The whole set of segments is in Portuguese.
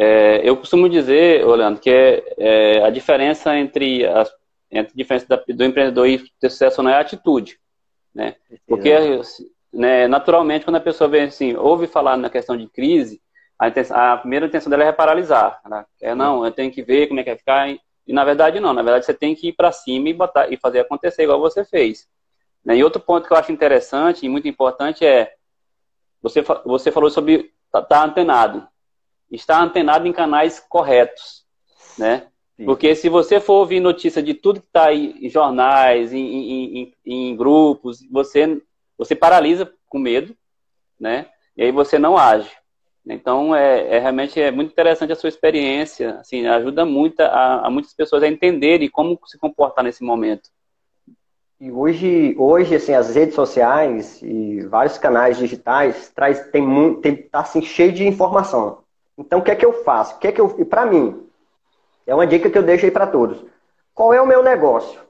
é, eu costumo dizer, Orlando, que é, é, a diferença entre, as, entre a diferença da, do empreendedor e ter sucesso não é a atitude, né? Porque, né, naturalmente, quando a pessoa vem assim, ouve falar na questão de crise, a, intenção, a primeira intenção dela é paralisar. Né? É, não, eu tenho que ver como é que vai ficar. E, na verdade, não. Na verdade, você tem que ir para cima e, botar, e fazer acontecer igual você fez. Né? E outro ponto que eu acho interessante e muito importante é, você, você falou sobre estar tá, tá antenado estar antenado em canais corretos, né? Sim. Porque se você for ouvir notícia de tudo que está aí em jornais, em, em, em, em, grupos, você, você paralisa com medo, né? E aí você não age. Então, é, é realmente é muito interessante a sua experiência, assim, ajuda muito a, a muitas pessoas a entenderem como se comportar nesse momento. E hoje, hoje assim, as redes sociais e vários canais digitais traz, tem tem, tá assim, cheio de informação. Então, o que é que eu faço? O que é que eu, e para mim, é uma dica que eu deixo aí para todos. Qual é o meu negócio?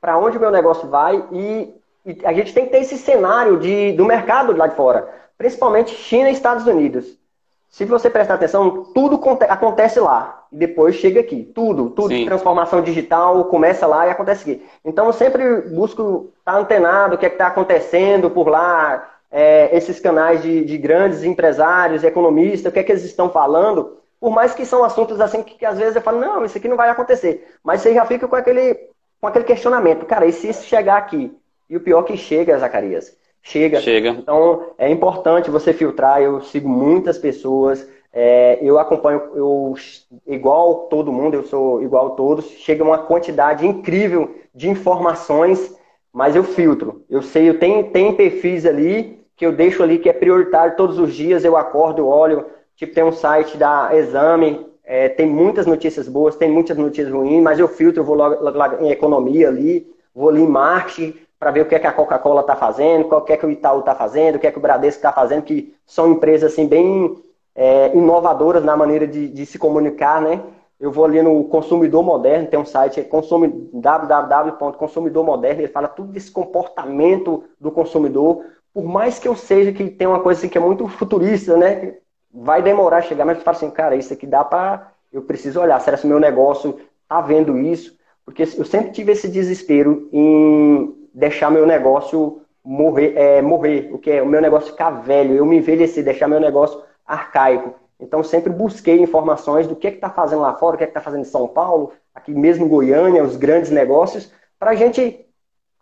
Para onde o meu negócio vai? E, e, a gente tem que ter esse cenário de, do mercado lá de fora, principalmente China e Estados Unidos. Se você prestar atenção, tudo acontece lá e depois chega aqui. Tudo, tudo Sim. transformação digital começa lá e acontece aqui. Então eu sempre busco estar antenado, o que é está acontecendo por lá, é, esses canais de, de, grandes empresários, economistas, o que é que eles estão falando, por mais que são assuntos assim que, que, às vezes eu falo, não, isso aqui não vai acontecer. Mas você já fica com aquele, com aquele questionamento, cara, e se isso chegar aqui? E o pior que chega, Zacarias, chega. Chega. Então é importante você filtrar, eu sigo muitas pessoas, é, eu acompanho, eu, igual todo mundo, eu sou igual a todos, chega uma quantidade incrível de informações, mas eu filtro. Eu sei, eu tenho, tenho perfis ali que eu deixo ali que é prioritário todos os dias, eu acordo, olho, tipo, tem um site da Exame, é, tem muitas notícias boas, tem muitas notícias ruins, mas eu filtro, vou logo, logo em economia ali, vou ali em marketing, para ver o que é que a Coca-Cola está fazendo, o que é que o Itaú está fazendo, o que é que o Bradesco está fazendo, que são empresas assim bem é, inovadoras na maneira de, de, se comunicar, né? Eu vou ali no Consumidor Moderno, tem um site, é www.consumidormoderno, ele fala tudo desse comportamento do consumidor, por mais que eu seja que tem uma coisa assim que é muito futurista, né? Vai demorar a chegar, mas eu falo assim, cara, isso aqui dá para eu preciso olhar, será que o meu negócio tá vendo isso? Porque eu sempre tive esse desespero em deixar meu negócio morrer, é, morrer, o que é o meu negócio ficar velho, eu me envelhecer, deixar meu negócio arcaico. Então sempre busquei informações do que está fazendo lá fora, o que está fazendo em São Paulo, aqui mesmo em Goiânia, os grandes negócios, para a gente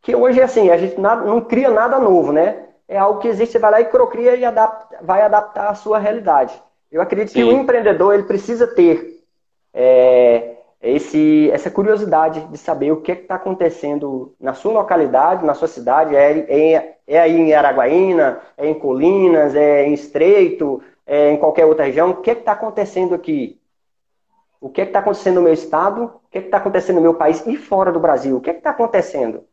que hoje assim a gente não cria nada novo, né? É algo que existe, você vai lá e procria e adapta, vai adaptar à sua realidade. Eu acredito Sim. que o empreendedor ele precisa ter é, esse, essa curiosidade de saber o que é está acontecendo na sua localidade, na sua cidade, é, é, é, aí em Araguaína, é em Colinas, é em Estreito, é em qualquer outra região, o que é está acontecendo aqui? O que é está acontecendo no meu estado? O que está acontecendo no meu país e fora do Brasil? O que é está acontecendo?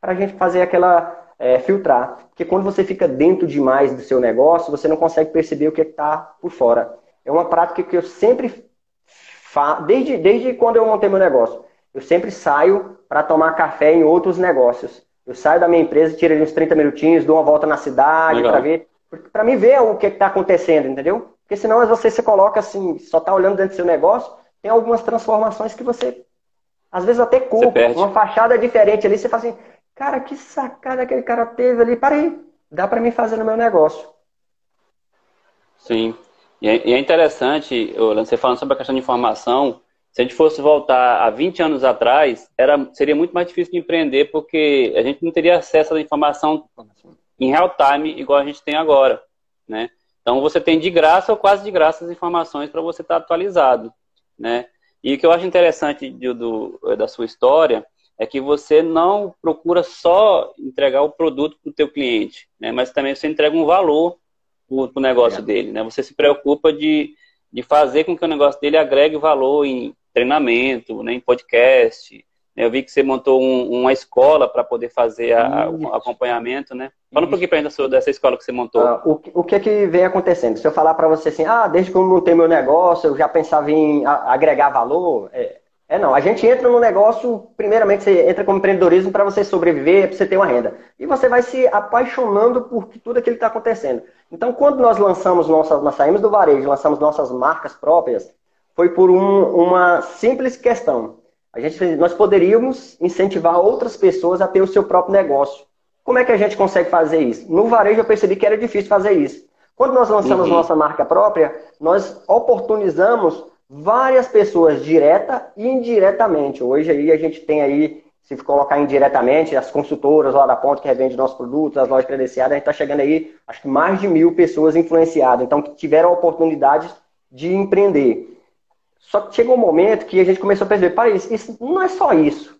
Para a gente fazer aquela é, filtrar. Porque quando você fica dentro demais do seu negócio, você não consegue perceber o que está por fora. É uma prática que eu sempre faço, desde, desde quando eu montei meu negócio. Eu sempre saio para tomar café em outros negócios. Eu saio da minha empresa, tiro uns 30 minutinhos, dou uma volta na cidade para ver, para me ver o que está acontecendo, entendeu? Porque senão você se coloca assim, só está olhando dentro do seu negócio, tem algumas transformações que você, às vezes até culpa, uma fachada diferente ali, você fala assim, Cara, que sacada aquele cara teve ali. Parei, dá para mim fazer no meu negócio. Sim. E é, é interessante, você falando sobre a questão de informação, se a gente fosse voltar a 20 anos atrás, era, seria muito mais difícil de empreender, porque a gente não teria acesso à informação em real time igual a gente tem agora, né? Então você tem de graça ou quase de graça as informações para você estar tá atualizado, né? E o que eu acho interessante do, da sua história é que você não procura só entregar o produto para o teu cliente, né? mas também você entrega um valor para o negócio é. dele. Né? Você se preocupa de, de fazer com que o negócio dele agregue valor em treinamento, né? em podcast. Né? Eu vi que você montou um, uma escola para poder fazer a, o acompanhamento, né? Fala um pouquinho para gente dessa escola que você montou. Ah, o, o que é que vem acontecendo? Se eu falar para você assim, ah, desde que eu montei meu negócio, eu já pensava em agregar valor, é, É não, a gente entra no negócio, primeiramente você entra como empreendedorismo para você sobreviver, para você ter uma renda. E você vai se apaixonando por tudo aquilo que está acontecendo. Então, quando nós lançamos nossas, nós saímos do varejo, lançamos nossas marcas próprias, foi por um, uma simples questão. A gente, nós poderíamos incentivar outras pessoas a ter o seu próprio negócio. Como é que a gente consegue fazer isso? No varejo eu percebi que era difícil fazer isso. Quando nós lançamos uhum. nossa marca própria, nós oportunizamos várias pessoas direta e indiretamente. Hoje aí a gente tem aí, se colocar indiretamente, as consultoras lá da ponta que revende nossos produtos, as lojas credenciadas, a gente está chegando aí, acho que mais de mil pessoas influenciadas, então que tiveram a oportunidade de empreender. Só que chegou um momento que a gente começou a perceber, para isso, isso não é só isso.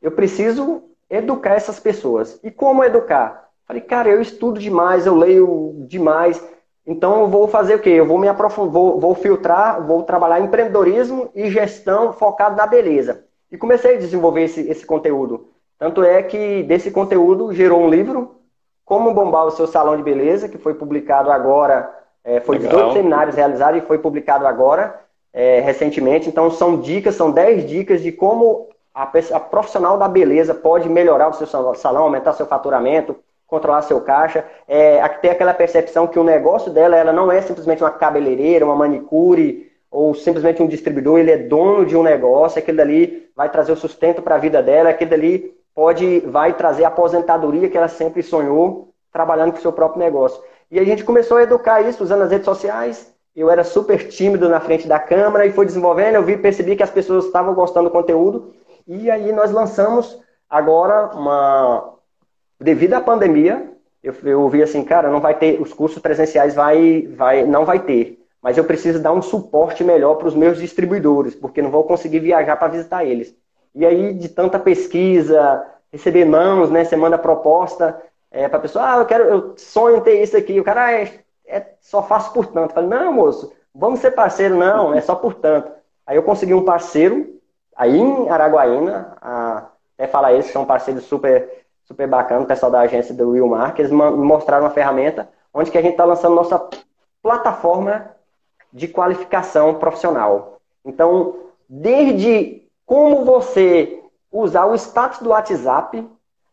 Eu preciso educar essas pessoas. E como educar? Falei, cara, eu estudo demais, eu leio demais, então eu vou fazer o quê? Eu vou me aprofundar, vou, vou filtrar, vou trabalhar empreendedorismo e gestão focado na beleza. E comecei a desenvolver esse, esse conteúdo. Tanto é que desse conteúdo gerou um livro, Como Bombar o Seu Salão de Beleza, que foi publicado agora, é, foi Legal. 18 seminários realizados e foi publicado agora, é, recentemente. Então são dicas, são 10 dicas de como a, a profissional da beleza pode melhorar o seu salão, aumentar seu faturamento, controlar seu caixa, é, ter aquela percepção que o negócio dela ela não é simplesmente uma cabeleireira, uma manicure ou simplesmente um distribuidor, ele é dono de um negócio, aquele dali vai trazer o sustento para a vida dela, aquele dali pode, vai trazer a aposentadoria que ela sempre sonhou trabalhando com o seu próprio negócio. E a gente começou a educar isso usando as redes sociais. Eu era super tímido na frente da câmera e foi desenvolvendo, eu vi, percebi que as pessoas estavam gostando do conteúdo. E aí nós lançamos agora uma, devido à pandemia, eu, eu vi assim, cara, não vai ter, os cursos presenciais vai, vai, não vai ter. Mas eu preciso dar um suporte melhor para os meus distribuidores, porque não vou conseguir viajar para visitar eles. E aí, de tanta pesquisa, receber mãos, né? Você manda proposta é, para a pessoa, ah, eu quero, eu sonho ter isso aqui. O cara, ah, é, é só faço por tanto. Eu falei, não, moço, vamos ser parceiro, não, é só por tanto. Aí eu consegui um parceiro, aí em Araguaína, a, até falar eles são parceiros super super bacana, o pessoal da agência do Will Mark, eles mostraram uma ferramenta onde que a gente está lançando nossa plataforma de qualificação profissional. Então, desde como você usar o status do WhatsApp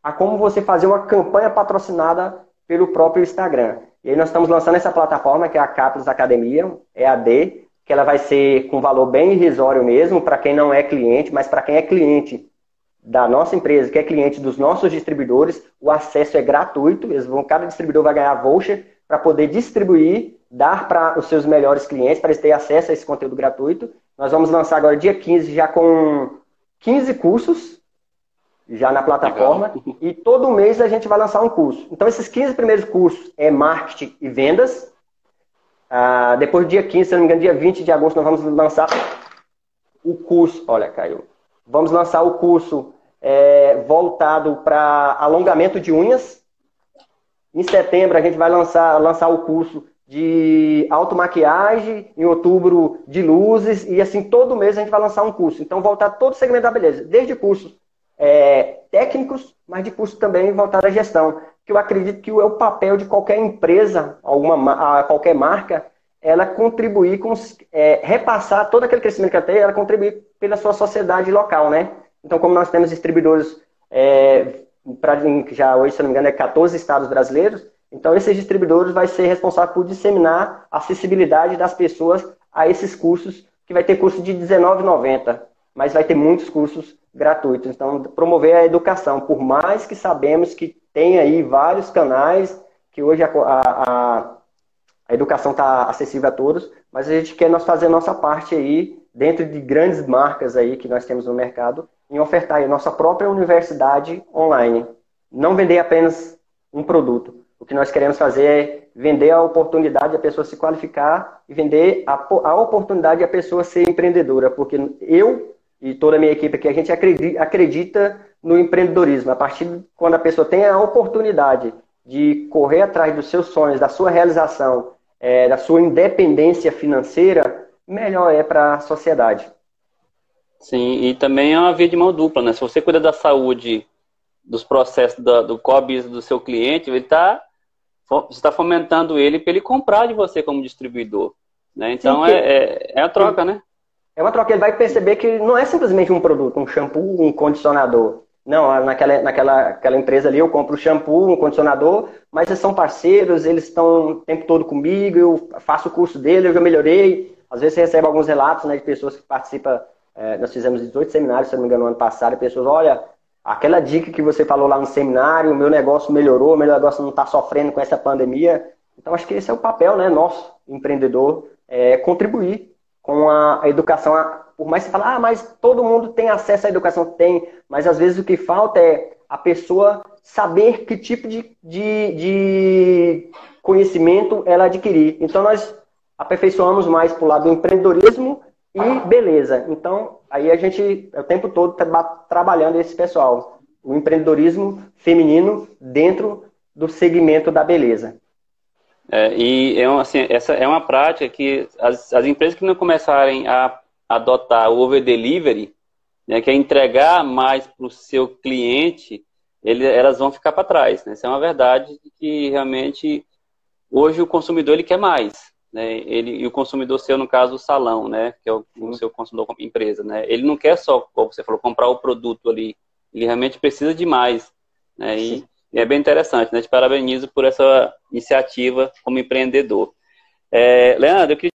a como você fazer uma campanha patrocinada pelo próprio Instagram. E aí nós estamos lançando essa plataforma que é a Capos Academia, EAD, que ela vai ser com valor bem irrisório mesmo para quem não é cliente, mas para quem é cliente da nossa empresa, que é cliente dos nossos distribuidores, o acesso é gratuito, eles vão, cada distribuidor vai ganhar voucher para poder distribuir, dar para os seus melhores clientes, para eles terem acesso a esse conteúdo gratuito. Nós vamos lançar agora dia 15, já com 15 cursos, já na plataforma, Legal. e todo mês a gente vai lançar um curso. Então, esses 15 primeiros cursos é marketing e vendas. Ah, depois do dia 15, se não me engano, dia 20 de agosto, nós vamos lançar o curso. Olha, caiu. Vamos lançar o curso é, voltado para alongamento de unhas. Em setembro a gente vai lançar, lançar o curso de automaquiagem, em outubro de luzes, e assim todo mês a gente vai lançar um curso. Então, voltar todo o segmento da beleza, desde cursos é, técnicos, mas de curso também voltado à gestão. Que eu acredito que é o papel de qualquer empresa, alguma, qualquer marca, ela contribuir com, é, repassar todo aquele crescimento que ela tem, ela contribuir pela sua sociedade local, né? Então, como nós temos distribuidores, é, pra, já hoje, se não me engano, é 14 estados brasileiros, então esses distribuidores vai ser responsável por disseminar a acessibilidade das pessoas a esses cursos, que vai ter curso de R$19,90, mas vai ter muitos cursos gratuitos. Então, promover a educação, por mais que sabemos que tem aí vários canais, que hoje a, a a educação está acessível a todos, mas a gente quer nós fazer a nossa parte aí, dentro de grandes marcas aí que nós temos no mercado, em ofertar a nossa própria universidade online. Não vender apenas um produto. O que nós queremos fazer é vender a oportunidade a pessoa se qualificar e vender a, a oportunidade a pessoa ser empreendedora, porque eu e toda a minha equipe aqui, a gente acredita, acredita no empreendedorismo. A partir de quando a pessoa tem a oportunidade de correr atrás dos seus sonhos, da sua realização é, da sua independência financeira, melhor é para a sociedade. Sim, e também é uma via de mão dupla, né? Se você cuida da saúde, dos processos do, do COBIS do seu cliente, ele tá, você está fomentando ele para ele comprar de você como distribuidor. Né? Então Sim, é, é, é, a troca, né? É uma troca, ele vai perceber que não é simplesmente um produto, um shampoo, um condicionador. Não, naquela, naquela aquela empresa ali eu compro shampoo, um condicionador, mas eles são parceiros, eles estão o tempo todo comigo, eu faço o curso dele, eu já melhorei. Às vezes você recebe alguns relatos né, de pessoas que participam, é, nós fizemos 18 seminários, se não me engano, no ano passado, e pessoas, olha, aquela dica que você falou lá no seminário, o meu negócio melhorou, o meu negócio não está sofrendo com essa pandemia. Então acho que esse é o papel né, nosso, empreendedor, é, contribuir com a educação por mais que você fale, ah, mas todo mundo tem acesso à educação, tem, mas às vezes o que falta é a pessoa saber que tipo de, de, de conhecimento ela adquirir. Então nós aperfeiçoamos mais para o lado do empreendedorismo e beleza. Então aí a gente é o tempo todo tá trabalhando esse pessoal, o empreendedorismo feminino dentro do segmento da beleza. É, e é, assim, essa é uma prática que as, as empresas que não começarem a adotar o over delivery, né, que é entregar mais para o seu cliente, ele, elas vão ficar para trás. Né? Isso é uma verdade que realmente hoje o consumidor ele quer mais. Né? Ele, e o consumidor seu, no caso, o salão, né? que é o, o seu consumidor como empresa. Né? Ele não quer só, como você falou, comprar o produto ali. Ele realmente precisa de mais. Né? E, e, é bem interessante. Né? Te parabenizo por essa iniciativa como empreendedor. É, Leandro, eu queria